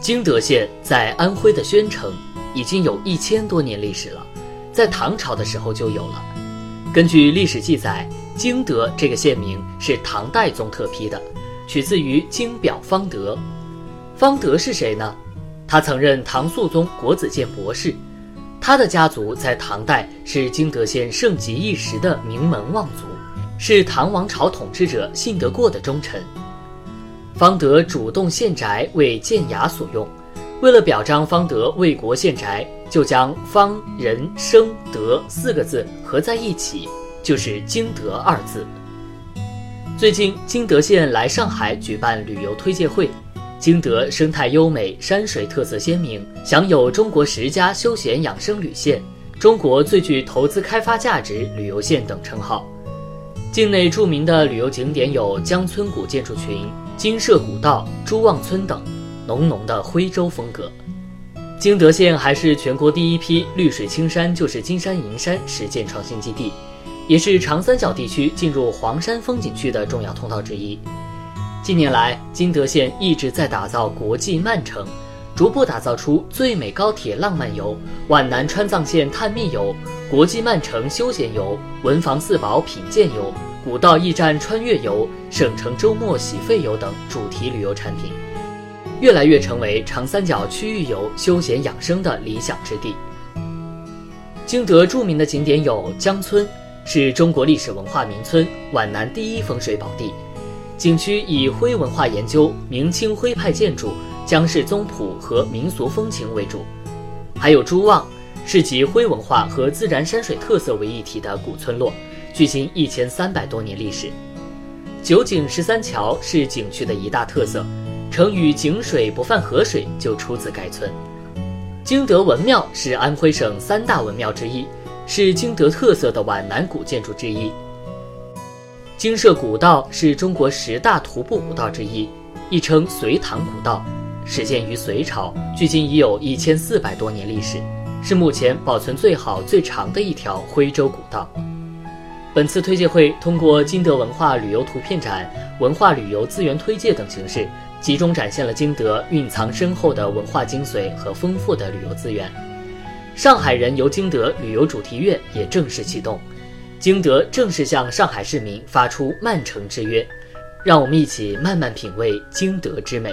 旌德县在安徽的宣城，已经有一千多年历史了，在唐朝的时候就有了。根据历史记载，旌德这个县名是唐代宗特批的，取自于京表方德。方德是谁呢？他曾任唐肃宗国子监博士，他的家族在唐代是旌德县盛极一时的名门望族，是唐王朝统治者信得过的忠臣。方德主动献宅为建衙所用，为了表彰方德为国献宅，就将方、仁、生、德四个字合在一起，就是“经德”二字。最近，经德县来上海举办旅游推介会，经德生态优美，山水特色鲜明，享有“中国十佳休闲养生旅县”“中国最具投资开发价值旅游县”等称号。境内著名的旅游景点有江村古建筑群。金舍古道、朱旺村等，浓浓的徽州风格。旌德县还是全国第一批绿水青山就是金山银山实践创新基地，也是长三角地区进入黄山风景区的重要通道之一。近年来，旌德县一直在打造国际慢城，逐步打造出最美高铁浪漫游、皖南川藏线探秘游、国际慢城休闲游、文房四宝品鉴游。古道驿站穿越游、省城周末洗肺游等主题旅游产品，越来越成为长三角区域游休闲养生的理想之地。经德著名的景点有江村，是中国历史文化名村，皖南第一风水宝地。景区以徽文化研究、明清徽派建筑、江氏宗谱和民俗风情为主。还有朱旺，是集徽文化和自然山水特色为一体的古村落。距今一千三百多年历史，九井十三桥是景区的一大特色。成语“井水不犯河水”就出自该村。旌德文庙是安徽省三大文庙之一，是旌德特色的皖南古建筑之一。金舍古道是中国十大徒步古道之一，亦称隋唐古道，始建于隋朝，距今已有一千四百多年历史，是目前保存最好、最长的一条徽州古道。本次推介会通过金德文化旅游图片展、文化旅游资源推介等形式，集中展现了金德蕴藏深厚的文化精髓和丰富的旅游资源。上海人游金德旅游主题月也正式启动，金德正式向上海市民发出“慢城之约”，让我们一起慢慢品味金德之美。